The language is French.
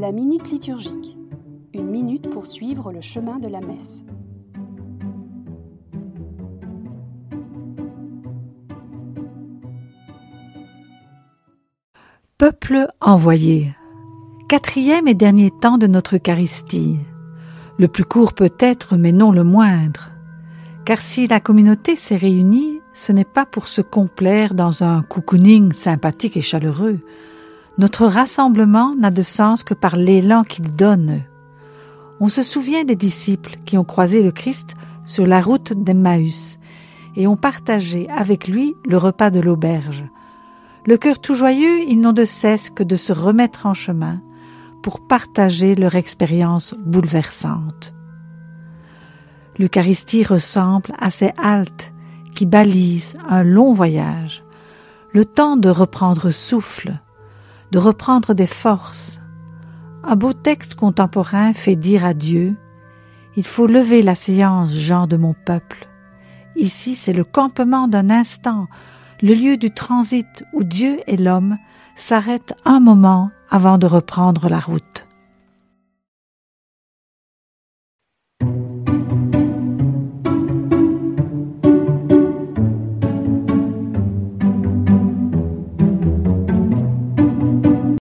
La minute liturgique. Une minute pour suivre le chemin de la messe. Peuple envoyé. Quatrième et dernier temps de notre Eucharistie. Le plus court peut-être, mais non le moindre. Car si la communauté s'est réunie, ce n'est pas pour se complaire dans un cocooning sympathique et chaleureux. Notre rassemblement n'a de sens que par l'élan qu'il donne. On se souvient des disciples qui ont croisé le Christ sur la route d'Emmaüs et ont partagé avec lui le repas de l'auberge. Le cœur tout joyeux, ils n'ont de cesse que de se remettre en chemin pour partager leur expérience bouleversante. L'Eucharistie ressemble à ces haltes qui balisent un long voyage, le temps de reprendre souffle, de reprendre des forces. Un beau texte contemporain fait dire à Dieu Il faut lever la séance, gens de mon peuple. Ici, c'est le campement d'un instant, le lieu du transit où Dieu et l'homme s'arrêtent un moment avant de reprendre la route.